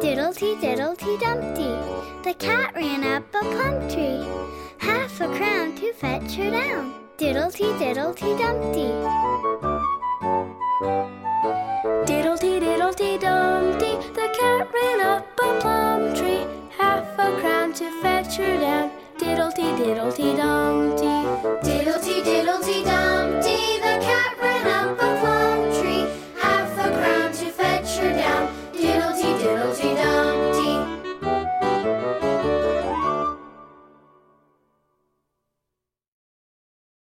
Diddlety diddlety dumpty, the cat ran up a plum tree. Half a crown to fetch her down. Diddlety diddlety dumpty. Diddlety diddlety dumpty, the cat ran up a plum tree. Half a crown to fetch her down. Diddlety diddlety dumpty.